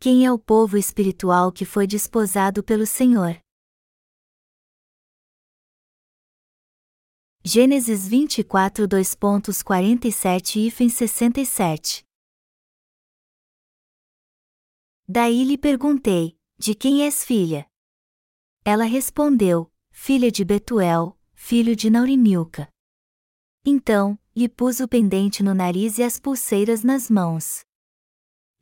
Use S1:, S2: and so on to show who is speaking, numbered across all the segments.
S1: Quem é o povo espiritual que foi desposado pelo Senhor? Gênesis 24 2.47 e 67 Daí lhe perguntei: De quem és filha? Ela respondeu: Filha de Betuel, filho de Naurimilca. Então, lhe pus o pendente no nariz e as pulseiras nas mãos.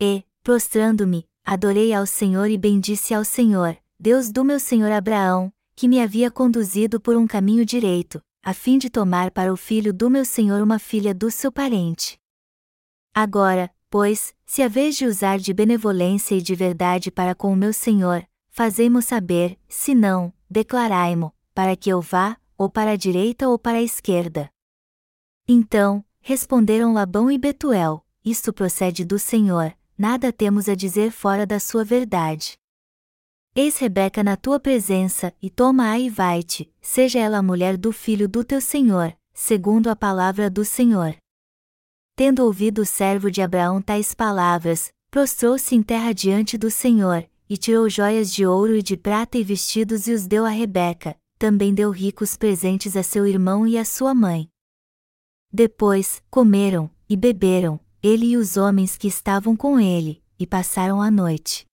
S1: E, prostrando-me, adorei ao Senhor e bendisse ao Senhor, Deus do meu senhor Abraão, que me havia conduzido por um caminho direito, a fim de tomar para o filho do meu senhor uma filha do seu parente. Agora, pois, se a vez de usar de benevolência e de verdade para com o meu senhor, fazei-mo saber, se não, declarai-mo, para que eu vá, ou para a direita ou para a esquerda. Então, responderam Labão e Betuel: Isto procede do Senhor, nada temos a dizer fora da sua verdade. Eis Rebeca na tua presença, e toma-a e vai-te, seja ela a mulher do filho do teu senhor, segundo a palavra do Senhor. Tendo ouvido o servo de Abraão tais palavras, prostrou-se em terra diante do Senhor, e tirou joias de ouro e de prata e vestidos e os deu a Rebeca, também deu ricos presentes a seu irmão e a sua mãe. Depois, comeram, e beberam, ele e os homens que estavam com ele, e passaram a noite.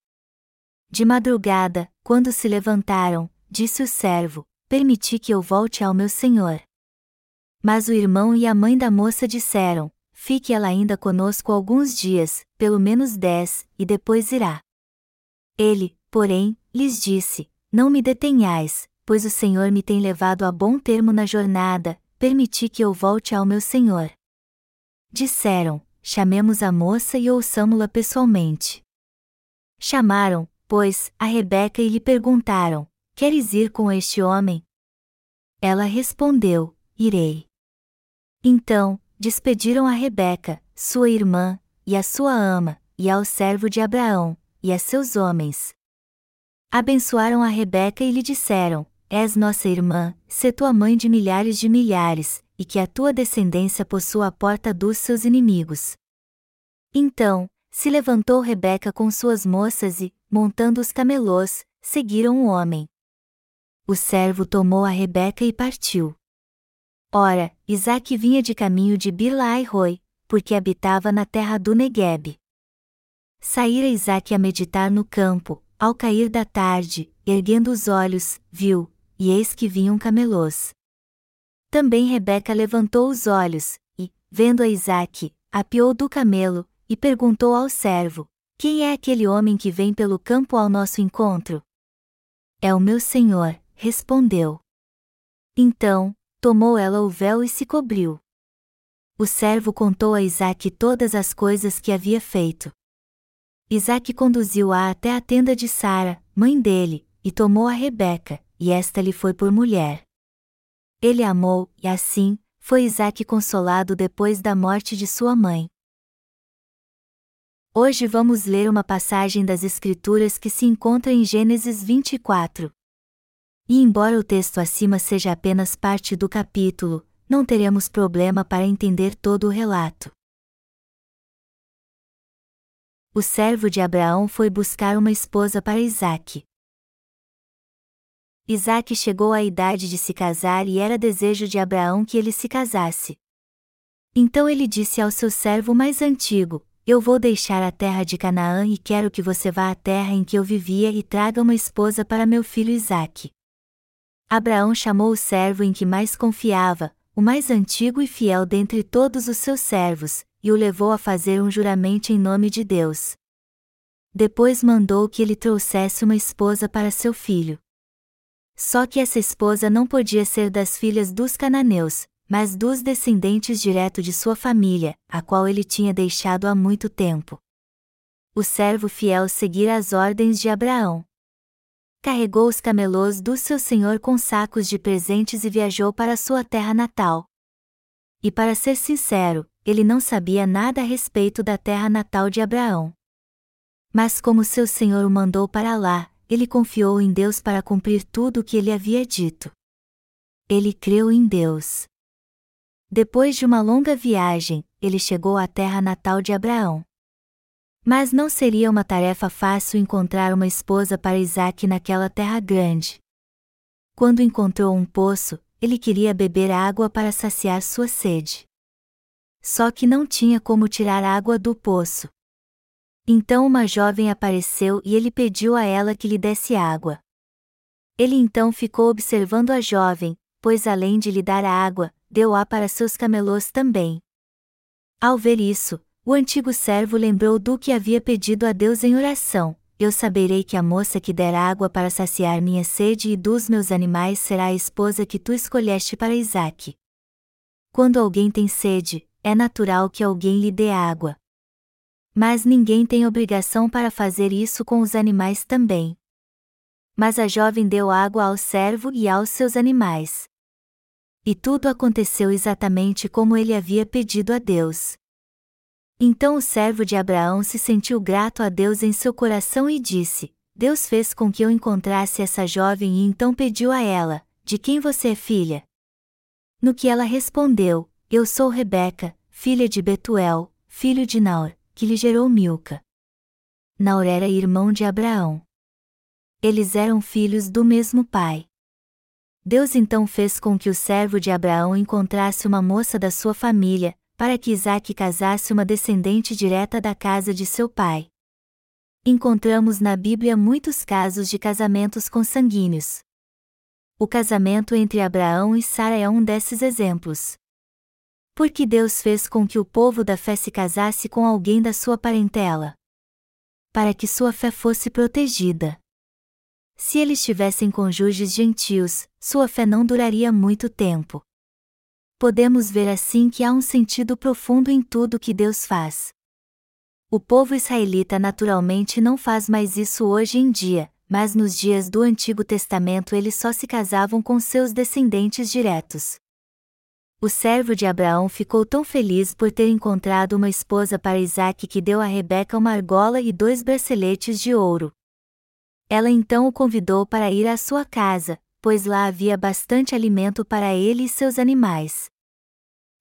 S1: De madrugada, quando se levantaram, disse o servo: Permiti que eu volte ao meu senhor. Mas o irmão e a mãe da moça disseram: Fique ela ainda conosco alguns dias, pelo menos dez, e depois irá. Ele, porém, lhes disse: Não me detenhais, pois o Senhor me tem levado a bom termo na jornada, permiti que eu volte ao meu senhor. Disseram: chamemos a moça e ouçamo-la pessoalmente. Chamaram, pois, a Rebeca e lhe perguntaram: Queres ir com este homem? Ela respondeu: Irei. Então, despediram a Rebeca, sua irmã, e a sua ama, e ao servo de Abraão, e a seus homens. Abençoaram a Rebeca e lhe disseram: És nossa irmã, se tua mãe de milhares de milhares, e que a tua descendência possua a porta dos seus inimigos. Então, se levantou Rebeca com suas moças e, montando os camelôs, seguiram o homem. O servo tomou a Rebeca e partiu. Ora, Isaac vinha de caminho de Birlaai-Roi, porque habitava na terra do Negueb. Saíra Isaac a meditar no campo, ao cair da tarde, erguendo os olhos, viu, e eis que vinham camelôs. Também Rebeca levantou os olhos, e, vendo a Isaque, apiou do camelo, e perguntou ao servo: Quem é aquele homem que vem pelo campo ao nosso encontro? É o meu senhor, respondeu. Então, tomou ela o véu e se cobriu. O servo contou a Isaque todas as coisas que havia feito. Isaque conduziu-a até a tenda de Sara, mãe dele, e tomou a Rebeca, e esta lhe foi por mulher. Ele amou, e assim, foi Isaac consolado depois da morte de sua mãe. Hoje vamos ler uma passagem das Escrituras que se encontra em Gênesis 24. E embora o texto acima seja apenas parte do capítulo, não teremos problema para entender todo o relato. O servo de Abraão foi buscar uma esposa para Isaac. Isaac chegou à idade de se casar e era desejo de Abraão que ele se casasse. Então ele disse ao seu servo mais antigo: Eu vou deixar a terra de Canaã e quero que você vá à terra em que eu vivia e traga uma esposa para meu filho Isaque. Abraão chamou o servo em que mais confiava, o mais antigo e fiel dentre todos os seus servos, e o levou a fazer um juramento em nome de Deus. Depois mandou que ele trouxesse uma esposa para seu filho. Só que essa esposa não podia ser das filhas dos cananeus, mas dos descendentes direto de sua família, a qual ele tinha deixado há muito tempo. O servo fiel seguira as ordens de Abraão. Carregou os camelôs do seu senhor com sacos de presentes e viajou para sua terra natal. E para ser sincero, ele não sabia nada a respeito da terra natal de Abraão. Mas como seu senhor o mandou para lá, ele confiou em Deus para cumprir tudo o que ele havia dito. Ele creu em Deus. Depois de uma longa viagem, ele chegou à terra natal de Abraão. Mas não seria uma tarefa fácil encontrar uma esposa para Isaac naquela terra grande. Quando encontrou um poço, ele queria beber água para saciar sua sede. Só que não tinha como tirar água do poço. Então uma jovem apareceu e ele pediu a ela que lhe desse água. Ele então ficou observando a jovem, pois além de lhe dar água, deu-a para seus camelôs também. Ao ver isso, o antigo servo lembrou do que havia pedido a Deus em oração: Eu saberei que a moça que der água para saciar minha sede e dos meus animais será a esposa que tu escolheste para Isaque. Quando alguém tem sede, é natural que alguém lhe dê água. Mas ninguém tem obrigação para fazer isso com os animais também. Mas a jovem deu água ao servo e aos seus animais. E tudo aconteceu exatamente como ele havia pedido a Deus. Então o servo de Abraão se sentiu grato a Deus em seu coração e disse: Deus fez com que eu encontrasse essa jovem e então pediu a ela: De quem você é filha? No que ela respondeu: Eu sou Rebeca, filha de Betuel, filho de Naor que lhe gerou Milca. Naor era irmão de Abraão. Eles eram filhos do mesmo pai. Deus então fez com que o servo de Abraão encontrasse uma moça da sua família, para que Isaac casasse uma descendente direta da casa de seu pai. Encontramos na Bíblia muitos casos de casamentos consanguíneos. O casamento entre Abraão e Sara é um desses exemplos. Porque Deus fez com que o povo da fé se casasse com alguém da sua parentela. Para que sua fé fosse protegida. Se eles tivessem cônjuges gentios, sua fé não duraria muito tempo. Podemos ver assim que há um sentido profundo em tudo que Deus faz. O povo israelita naturalmente não faz mais isso hoje em dia, mas nos dias do Antigo Testamento eles só se casavam com seus descendentes diretos o servo de Abraão ficou tão feliz por ter encontrado uma esposa para Isaac que deu a Rebeca uma argola e dois braceletes de ouro. Ela então o convidou para ir à sua casa, pois lá havia bastante alimento para ele e seus animais.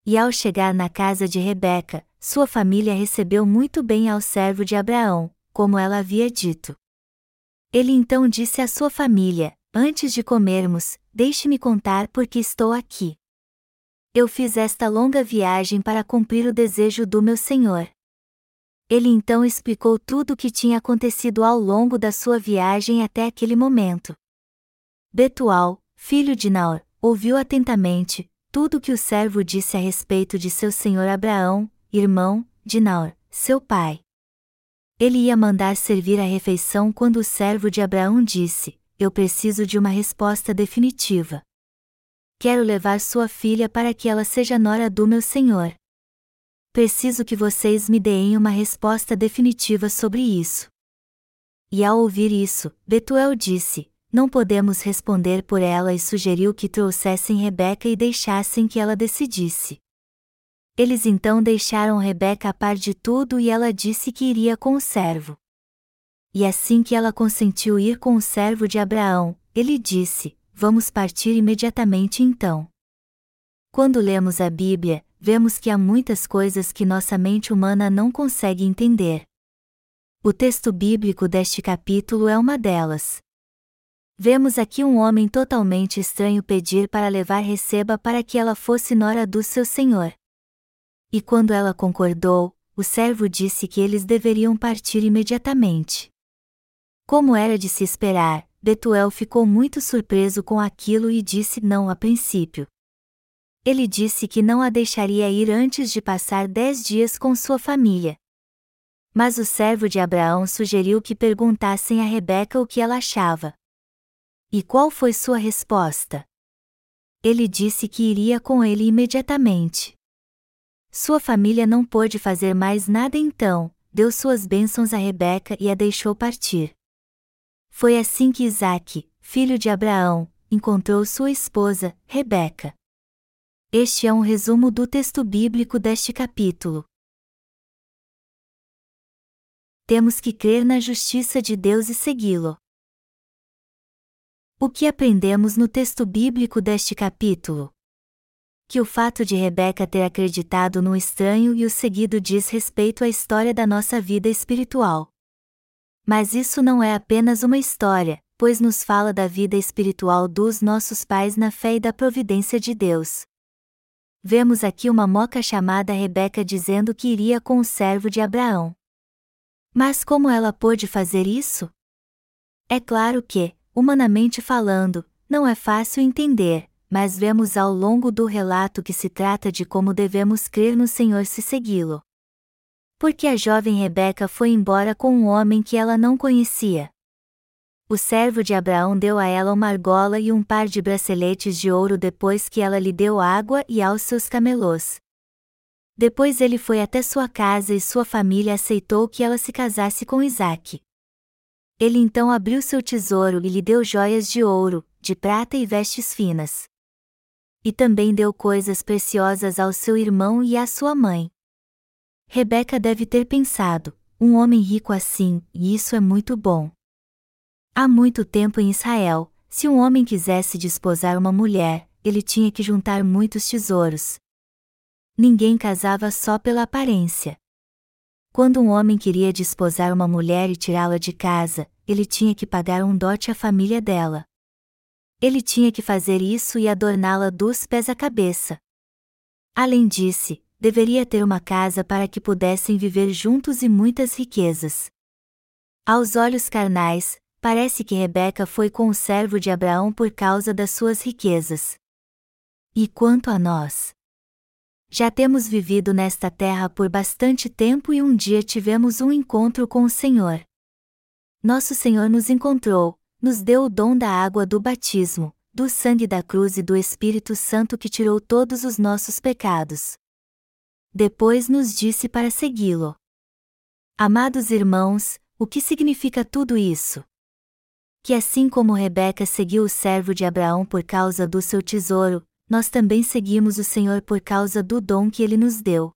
S1: E ao chegar na casa de Rebeca, sua família recebeu muito bem ao servo de Abraão, como ela havia dito. Ele então disse à sua família: Antes de comermos, deixe-me contar por que estou aqui. Eu fiz esta longa viagem para cumprir o desejo do meu Senhor. Ele então explicou tudo o que tinha acontecido ao longo da sua viagem até aquele momento. Betual, filho de Naor, ouviu atentamente tudo o que o servo disse a respeito de seu senhor Abraão, irmão de Naor, seu pai. Ele ia mandar servir a refeição quando o servo de Abraão disse: Eu preciso de uma resposta definitiva quero levar sua filha para que ela seja nora do meu senhor. Preciso que vocês me deem uma resposta definitiva sobre isso. E ao ouvir isso, Betuel disse: Não podemos responder por ela e sugeriu que trouxessem Rebeca e deixassem que ela decidisse. Eles então deixaram Rebeca a par de tudo e ela disse que iria com o servo. E assim que ela consentiu ir com o servo de Abraão, ele disse: vamos partir imediatamente então. Quando lemos a Bíblia, vemos que há muitas coisas que nossa mente humana não consegue entender. O texto bíblico deste capítulo é uma delas. Vemos aqui um homem totalmente estranho pedir para levar Receba para que ela fosse nora do seu senhor. E quando ela concordou, o servo disse que eles deveriam partir imediatamente. Como era de se esperar, Betuel ficou muito surpreso com aquilo e disse não a princípio. Ele disse que não a deixaria ir antes de passar dez dias com sua família. Mas o servo de Abraão sugeriu que perguntassem a Rebeca o que ela achava. E qual foi sua resposta? Ele disse que iria com ele imediatamente. Sua família não pôde fazer mais nada então, deu suas bênçãos a Rebeca e a deixou partir. Foi assim que Isaac, filho de Abraão, encontrou sua esposa, Rebeca. Este é um resumo do texto bíblico deste capítulo. Temos que crer na justiça de Deus e segui-lo. O que aprendemos no texto bíblico deste capítulo? que o fato de Rebeca ter acreditado no estranho e o seguido diz respeito à história da nossa vida espiritual. Mas isso não é apenas uma história, pois nos fala da vida espiritual dos nossos pais na fé e da providência de Deus. Vemos aqui uma moca chamada Rebeca dizendo que iria com o servo de Abraão. Mas como ela pôde fazer isso? É claro que, humanamente falando, não é fácil entender, mas vemos ao longo do relato que se trata de como devemos crer no Senhor se segui-lo. Porque a jovem Rebeca foi embora com um homem que ela não conhecia. O servo de Abraão deu a ela uma argola e um par de braceletes de ouro depois que ela lhe deu água e aos seus camelôs. Depois ele foi até sua casa e sua família aceitou que ela se casasse com Isaque. Ele então abriu seu tesouro e lhe deu joias de ouro, de prata e vestes finas e também deu coisas preciosas ao seu irmão e à sua mãe. Rebeca deve ter pensado: um homem rico assim, e isso é muito bom. Há muito tempo em Israel, se um homem quisesse desposar uma mulher, ele tinha que juntar muitos tesouros. Ninguém casava só pela aparência. Quando um homem queria desposar uma mulher e tirá-la de casa, ele tinha que pagar um dote à família dela. Ele tinha que fazer isso e adorná-la dos pés à cabeça. Além disso, deveria ter uma casa para que pudessem viver juntos e muitas riquezas. Aos olhos carnais, parece que Rebeca foi com o servo de Abraão por causa das suas riquezas. E quanto a nós? Já temos vivido nesta terra por bastante tempo e um dia tivemos um encontro com o Senhor. Nosso Senhor nos encontrou, nos deu o dom da água do batismo, do sangue da cruz e do Espírito Santo que tirou todos os nossos pecados. Depois nos disse para segui-lo. Amados irmãos, o que significa tudo isso? Que assim como Rebeca seguiu o servo de Abraão por causa do seu tesouro, nós também seguimos o Senhor por causa do dom que ele nos deu.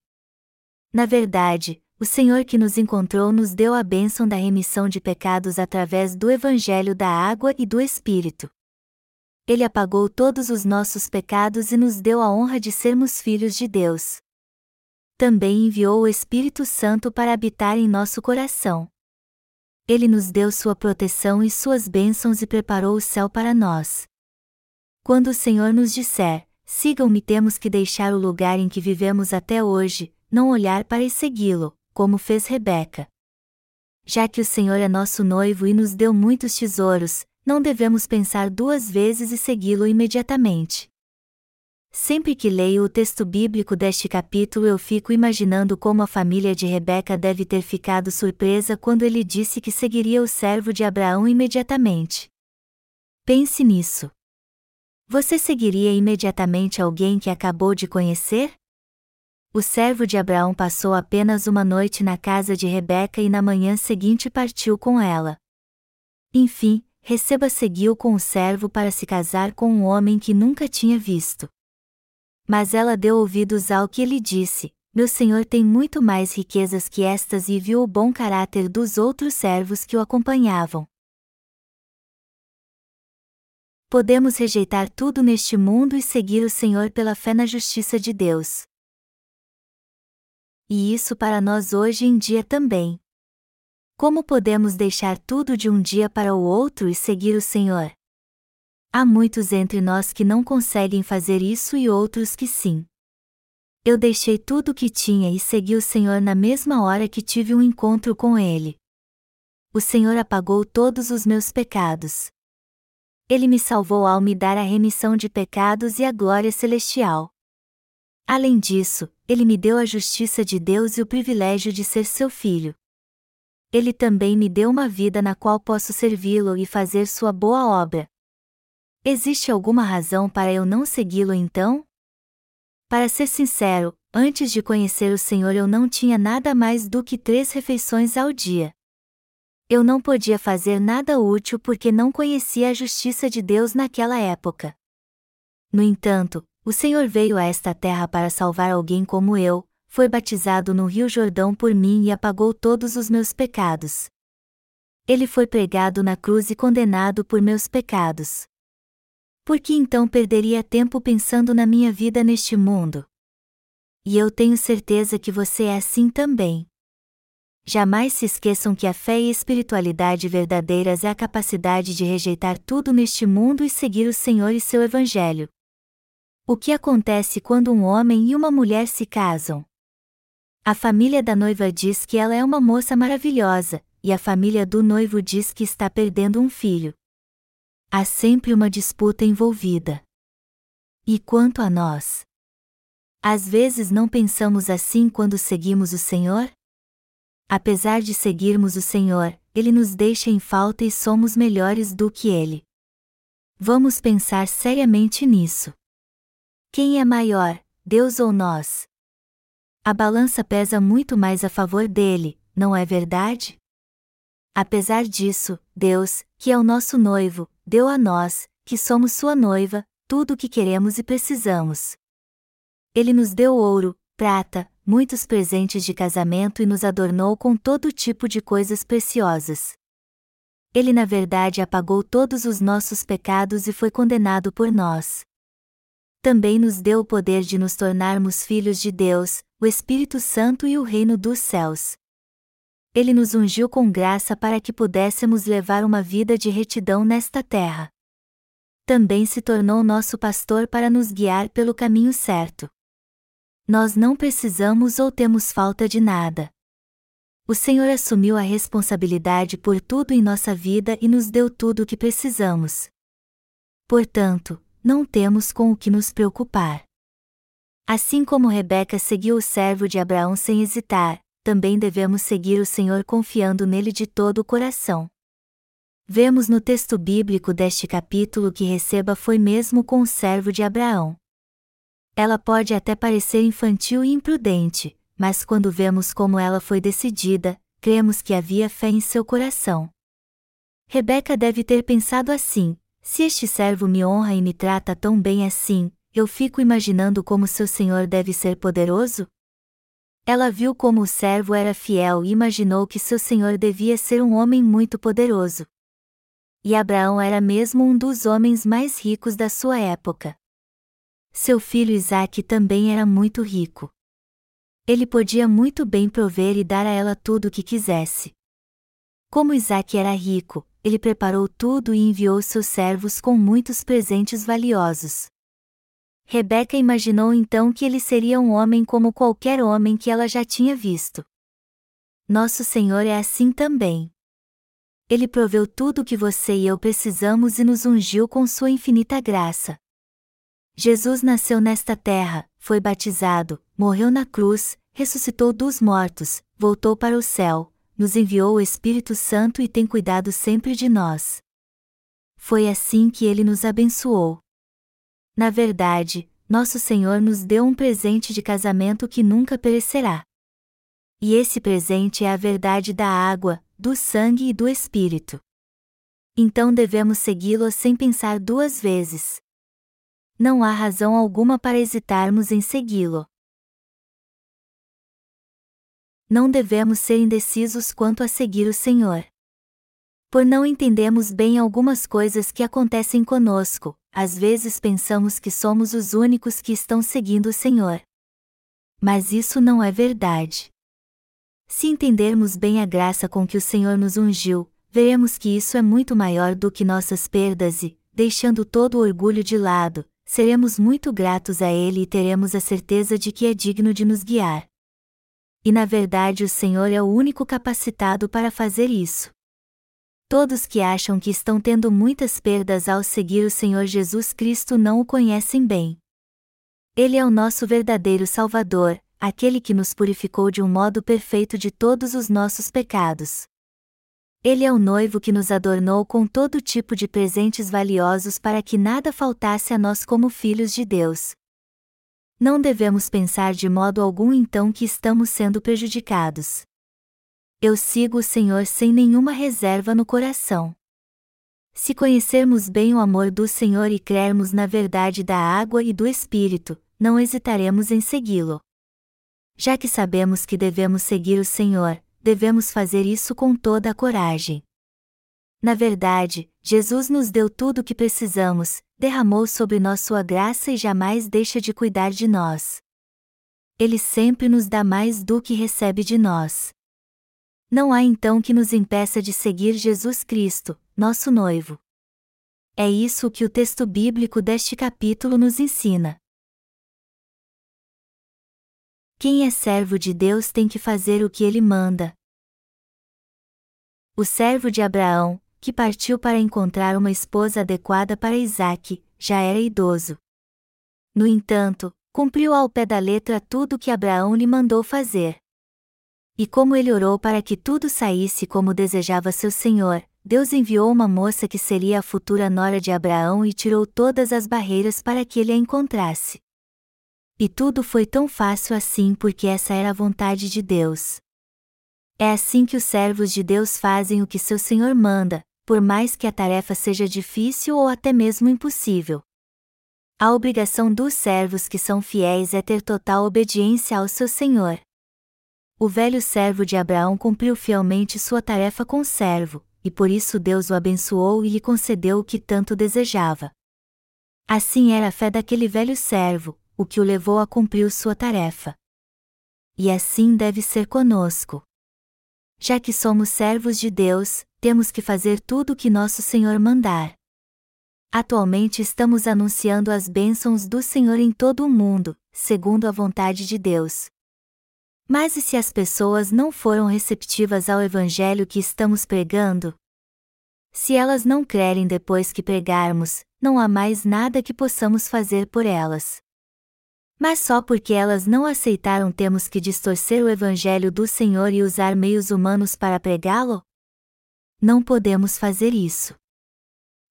S1: Na verdade, o Senhor que nos encontrou nos deu a bênção da remissão de pecados através do Evangelho da Água e do Espírito. Ele apagou todos os nossos pecados e nos deu a honra de sermos filhos de Deus. Também enviou o Espírito Santo para habitar em nosso coração. Ele nos deu sua proteção e suas bênçãos e preparou o céu para nós. Quando o Senhor nos disser, sigam-me, temos que deixar o lugar em que vivemos até hoje, não olhar para e segui-lo, como fez Rebeca. Já que o Senhor é nosso noivo e nos deu muitos tesouros, não devemos pensar duas vezes e segui-lo imediatamente. Sempre que leio o texto bíblico deste capítulo, eu fico imaginando como a família de Rebeca deve ter ficado surpresa quando ele disse que seguiria o servo de Abraão imediatamente. Pense nisso. Você seguiria imediatamente alguém que acabou de conhecer? O servo de Abraão passou apenas uma noite na casa de Rebeca e na manhã seguinte partiu com ela. Enfim, Receba seguiu com o servo para se casar com um homem que nunca tinha visto. Mas ela deu ouvidos ao que ele disse: Meu senhor tem muito mais riquezas que estas e viu o bom caráter dos outros servos que o acompanhavam. Podemos rejeitar tudo neste mundo e seguir o Senhor pela fé na justiça de Deus e isso para nós hoje em dia também. Como podemos deixar tudo de um dia para o outro e seguir o Senhor? Há muitos entre nós que não conseguem fazer isso e outros que sim. Eu deixei tudo o que tinha e segui o Senhor na mesma hora que tive um encontro com Ele. O Senhor apagou todos os meus pecados. Ele me salvou ao me dar a remissão de pecados e a glória celestial. Além disso, ele me deu a justiça de Deus e o privilégio de ser seu filho. Ele também me deu uma vida na qual posso servi-lo e fazer sua boa obra. Existe alguma razão para eu não segui-lo então? Para ser sincero, antes de conhecer o Senhor eu não tinha nada mais do que três refeições ao dia. Eu não podia fazer nada útil porque não conhecia a justiça de Deus naquela época. No entanto, o Senhor veio a esta terra para salvar alguém como eu, foi batizado no Rio Jordão por mim e apagou todos os meus pecados. Ele foi pregado na cruz e condenado por meus pecados. Por que então perderia tempo pensando na minha vida neste mundo? E eu tenho certeza que você é assim também. Jamais se esqueçam que a fé e espiritualidade verdadeiras é a capacidade de rejeitar tudo neste mundo e seguir o Senhor e seu Evangelho. O que acontece quando um homem e uma mulher se casam? A família da noiva diz que ela é uma moça maravilhosa, e a família do noivo diz que está perdendo um filho. Há sempre uma disputa envolvida. E quanto a nós? Às vezes não pensamos assim quando seguimos o Senhor? Apesar de seguirmos o Senhor, Ele nos deixa em falta e somos melhores do que Ele. Vamos pensar seriamente nisso. Quem é maior, Deus ou nós? A balança pesa muito mais a favor dele, não é verdade? Apesar disso, Deus, que é o nosso noivo, deu a nós, que somos sua noiva, tudo o que queremos e precisamos. Ele nos deu ouro, prata, muitos presentes de casamento e nos adornou com todo tipo de coisas preciosas. Ele na verdade apagou todos os nossos pecados e foi condenado por nós também nos deu o poder de nos tornarmos filhos de Deus, o Espírito Santo e o reino dos céus. Ele nos ungiu com graça para que pudéssemos levar uma vida de retidão nesta terra. Também se tornou nosso pastor para nos guiar pelo caminho certo. Nós não precisamos ou temos falta de nada. O Senhor assumiu a responsabilidade por tudo em nossa vida e nos deu tudo o que precisamos. Portanto, não temos com o que nos preocupar. Assim como Rebeca seguiu o servo de Abraão sem hesitar, também devemos seguir o Senhor confiando nele de todo o coração. Vemos no texto bíblico deste capítulo que Receba foi mesmo com o servo de Abraão. Ela pode até parecer infantil e imprudente, mas quando vemos como ela foi decidida, cremos que havia fé em seu coração. Rebeca deve ter pensado assim: se este servo me honra e me trata tão bem assim, eu fico imaginando como seu senhor deve ser poderoso? Ela viu como o servo era fiel e imaginou que seu senhor devia ser um homem muito poderoso. E Abraão era mesmo um dos homens mais ricos da sua época. Seu filho Isaque também era muito rico. Ele podia muito bem prover e dar a ela tudo o que quisesse. Como Isaque era rico, ele preparou tudo e enviou seus servos com muitos presentes valiosos. Rebeca imaginou então que ele seria um homem como qualquer homem que ela já tinha visto. Nosso Senhor é assim também. Ele proveu tudo o que você e eu precisamos e nos ungiu com sua infinita graça. Jesus nasceu nesta terra, foi batizado, morreu na cruz, ressuscitou dos mortos, voltou para o céu, nos enviou o Espírito Santo e tem cuidado sempre de nós. Foi assim que ele nos abençoou. Na verdade, nosso Senhor nos deu um presente de casamento que nunca perecerá. E esse presente é a verdade da água, do sangue e do Espírito. Então devemos segui-lo sem pensar duas vezes. Não há razão alguma para hesitarmos em segui-lo não devemos ser indecisos quanto a seguir o Senhor. Por não entendemos bem algumas coisas que acontecem conosco, às vezes pensamos que somos os únicos que estão seguindo o Senhor. Mas isso não é verdade. Se entendermos bem a graça com que o Senhor nos ungiu, veremos que isso é muito maior do que nossas perdas e, deixando todo o orgulho de lado, seremos muito gratos a Ele e teremos a certeza de que é digno de nos guiar e na verdade o Senhor é o único capacitado para fazer isso. Todos que acham que estão tendo muitas perdas ao seguir o Senhor Jesus Cristo não o conhecem bem. Ele é o nosso verdadeiro Salvador, aquele que nos purificou de um modo perfeito de todos os nossos pecados. Ele é o noivo que nos adornou com todo tipo de presentes valiosos para que nada faltasse a nós como filhos de Deus. Não devemos pensar de modo algum então que estamos sendo prejudicados. Eu sigo o Senhor sem nenhuma reserva no coração. Se conhecermos bem o amor do Senhor e crermos na verdade da água e do Espírito, não hesitaremos em segui-lo. Já que sabemos que devemos seguir o Senhor, devemos fazer isso com toda a coragem. Na verdade, Jesus nos deu tudo o que precisamos, derramou sobre nós sua graça e jamais deixa de cuidar de nós. Ele sempre nos dá mais do que recebe de nós. Não há então que nos impeça de seguir Jesus Cristo, nosso noivo. É isso que o texto bíblico deste capítulo nos ensina. Quem é servo de Deus tem que fazer o que ele manda. O servo de Abraão, que partiu para encontrar uma esposa adequada para Isaac, já era idoso. No entanto, cumpriu ao pé da letra tudo o que Abraão lhe mandou fazer. E como ele orou para que tudo saísse como desejava seu senhor, Deus enviou uma moça que seria a futura nora de Abraão e tirou todas as barreiras para que ele a encontrasse. E tudo foi tão fácil assim porque essa era a vontade de Deus. É assim que os servos de Deus fazem o que seu Senhor manda, por mais que a tarefa seja difícil ou até mesmo impossível. A obrigação dos servos que são fiéis é ter total obediência ao seu Senhor. O velho servo de Abraão cumpriu fielmente sua tarefa com o servo, e por isso Deus o abençoou e lhe concedeu o que tanto desejava. Assim era a fé daquele velho servo, o que o levou a cumprir sua tarefa. E assim deve ser conosco. Já que somos servos de Deus, temos que fazer tudo o que nosso Senhor mandar. Atualmente estamos anunciando as bênçãos do Senhor em todo o mundo, segundo a vontade de Deus, mas e se as pessoas não foram receptivas ao evangelho que estamos pregando? Se elas não crerem depois que pregarmos, não há mais nada que possamos fazer por elas. Mas só porque elas não aceitaram temos que distorcer o evangelho do Senhor e usar meios humanos para pregá-lo? Não podemos fazer isso.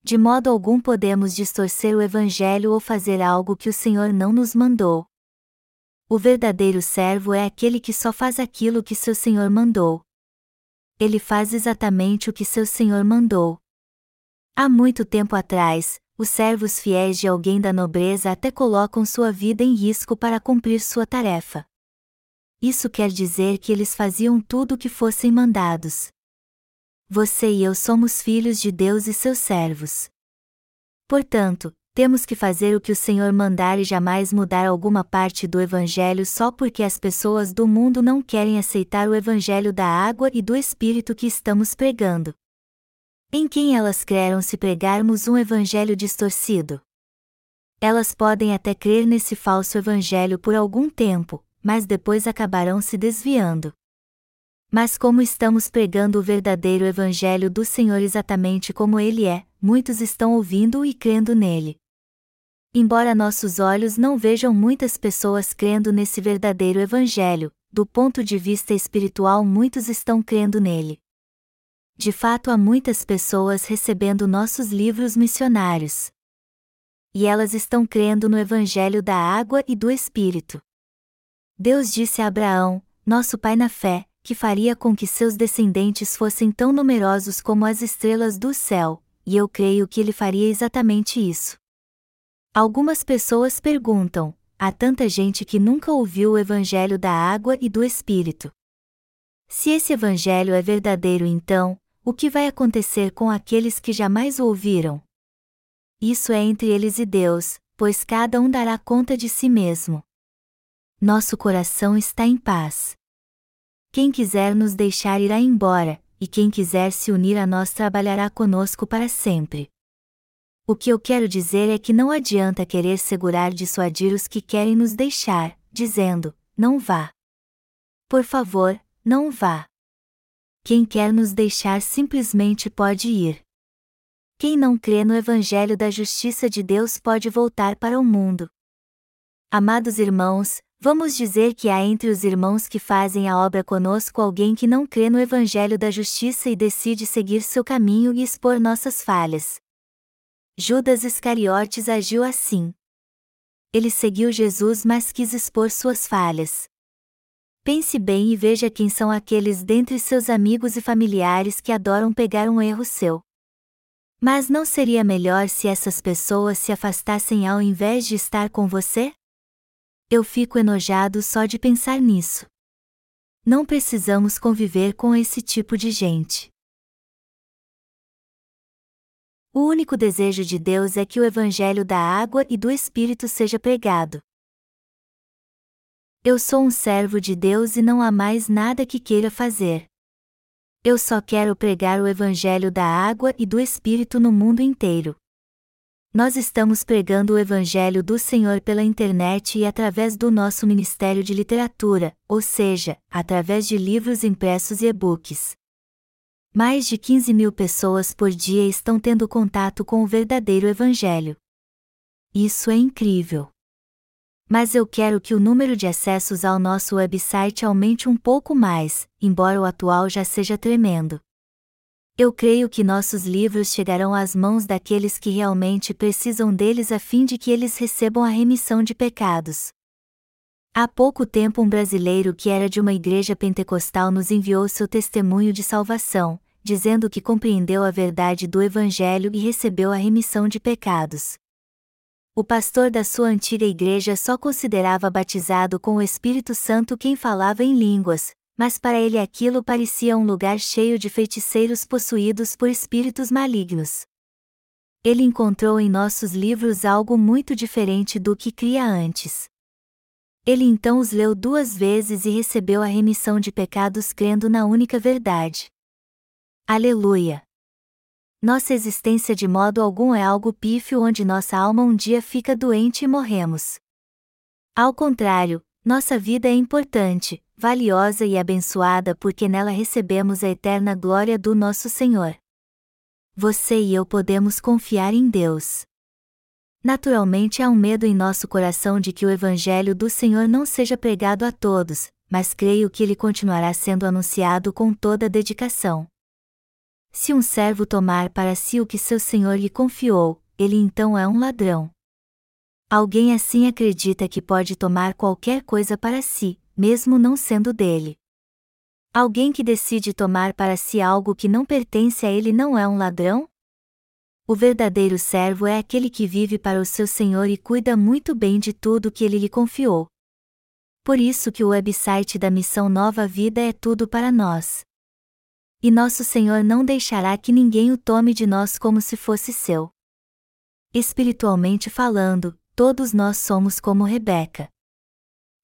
S1: De modo algum podemos distorcer o evangelho ou fazer algo que o Senhor não nos mandou. O verdadeiro servo é aquele que só faz aquilo que seu senhor mandou. Ele faz exatamente o que seu senhor mandou. Há muito tempo atrás, os servos fiéis de alguém da nobreza até colocam sua vida em risco para cumprir sua tarefa. Isso quer dizer que eles faziam tudo o que fossem mandados. Você e eu somos filhos de Deus e seus servos. Portanto, temos que fazer o que o Senhor mandar e jamais mudar alguma parte do Evangelho só porque as pessoas do mundo não querem aceitar o Evangelho da água e do Espírito que estamos pregando. Em quem elas creram se pregarmos um Evangelho distorcido? Elas podem até crer nesse falso Evangelho por algum tempo, mas depois acabarão se desviando. Mas como estamos pregando o verdadeiro Evangelho do Senhor exatamente como ele é, muitos estão ouvindo e crendo nele. Embora nossos olhos não vejam muitas pessoas crendo nesse verdadeiro Evangelho, do ponto de vista espiritual muitos estão crendo nele. De fato, há muitas pessoas recebendo nossos livros missionários. E elas estão crendo no Evangelho da água e do Espírito. Deus disse a Abraão, nosso pai na fé, que faria com que seus descendentes fossem tão numerosos como as estrelas do céu, e eu creio que ele faria exatamente isso. Algumas pessoas perguntam: há tanta gente que nunca ouviu o Evangelho da água e do Espírito. Se esse Evangelho é verdadeiro, então, o que vai acontecer com aqueles que jamais o ouviram? Isso é entre eles e Deus, pois cada um dará conta de si mesmo. Nosso coração está em paz. Quem quiser nos deixar irá embora, e quem quiser se unir a nós trabalhará conosco para sempre. O que eu quero dizer é que não adianta querer segurar dissuadir os que querem nos deixar, dizendo: não vá. Por favor, não vá. Quem quer nos deixar simplesmente pode ir. Quem não crê no Evangelho da Justiça de Deus pode voltar para o mundo. Amados irmãos, vamos dizer que há entre os irmãos que fazem a obra conosco alguém que não crê no Evangelho da Justiça e decide seguir seu caminho e expor nossas falhas, Judas Iscariotes agiu assim. Ele seguiu Jesus, mas quis expor suas falhas. Pense bem e veja quem são aqueles dentre seus amigos e familiares que adoram pegar um erro seu. Mas não seria melhor se essas pessoas se afastassem ao invés de estar com você? Eu fico enojado só de pensar nisso. Não precisamos conviver com esse tipo de gente. O único desejo de Deus é que o Evangelho da água e do Espírito seja pregado. Eu sou um servo de Deus e não há mais nada que queira fazer. Eu só quero pregar o Evangelho da água e do Espírito no mundo inteiro. Nós estamos pregando o Evangelho do Senhor pela internet e através do nosso Ministério de Literatura, ou seja, através de livros impressos e e-books. Mais de 15 mil pessoas por dia estão tendo contato com o verdadeiro Evangelho. Isso é incrível. Mas eu quero que o número de acessos ao nosso website aumente um pouco mais, embora o atual já seja tremendo. Eu creio que nossos livros chegarão às mãos daqueles que realmente precisam deles a fim de que eles recebam a remissão de pecados. Há pouco tempo, um brasileiro que era de uma igreja pentecostal nos enviou seu testemunho de salvação, dizendo que compreendeu a verdade do Evangelho e recebeu a remissão de pecados. O pastor da sua antiga igreja só considerava batizado com o Espírito Santo quem falava em línguas, mas para ele aquilo parecia um lugar cheio de feiticeiros possuídos por espíritos malignos. Ele encontrou em nossos livros algo muito diferente do que cria antes. Ele então os leu duas vezes e recebeu a remissão de pecados crendo na única verdade. Aleluia! Nossa existência de modo algum é algo pífio onde nossa alma um dia fica doente e morremos. Ao contrário, nossa vida é importante, valiosa e abençoada porque nela recebemos a eterna glória do nosso Senhor. Você e eu podemos confiar em Deus. Naturalmente há um medo em nosso coração de que o Evangelho do Senhor não seja pregado a todos, mas creio que ele continuará sendo anunciado com toda dedicação. Se um servo tomar para si o que seu senhor lhe confiou, ele então é um ladrão. Alguém assim acredita que pode tomar qualquer coisa para si, mesmo não sendo dele. Alguém que decide tomar para si algo que não pertence a ele não é um ladrão? O verdadeiro servo é aquele que vive para o seu senhor e cuida muito bem de tudo que ele lhe confiou. Por isso que o website da Missão Nova Vida é tudo para nós e nosso Senhor não deixará que ninguém o tome de nós como se fosse seu. Espiritualmente falando, todos nós somos como Rebeca.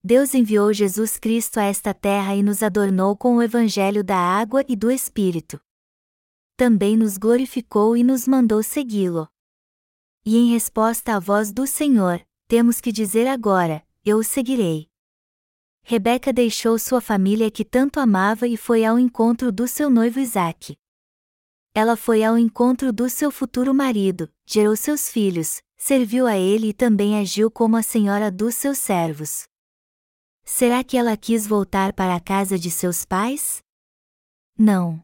S1: Deus enviou Jesus Cristo a esta terra e nos adornou com o Evangelho da água e do Espírito. Também nos glorificou e nos mandou segui-lo. E em resposta à voz do Senhor, temos que dizer agora: Eu o seguirei. Rebeca deixou sua família que tanto amava e foi ao encontro do seu noivo Isaque. Ela foi ao encontro do seu futuro marido, gerou seus filhos, serviu a ele e também agiu como a senhora dos seus servos. Será que ela quis voltar para a casa de seus pais? Não.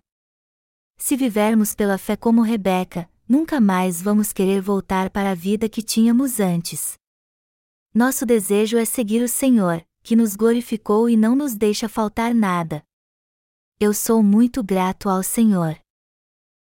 S1: Se vivermos pela fé como Rebeca, nunca mais vamos querer voltar para a vida que tínhamos antes. Nosso desejo é seguir o Senhor, que nos glorificou e não nos deixa faltar nada. Eu sou muito grato ao Senhor.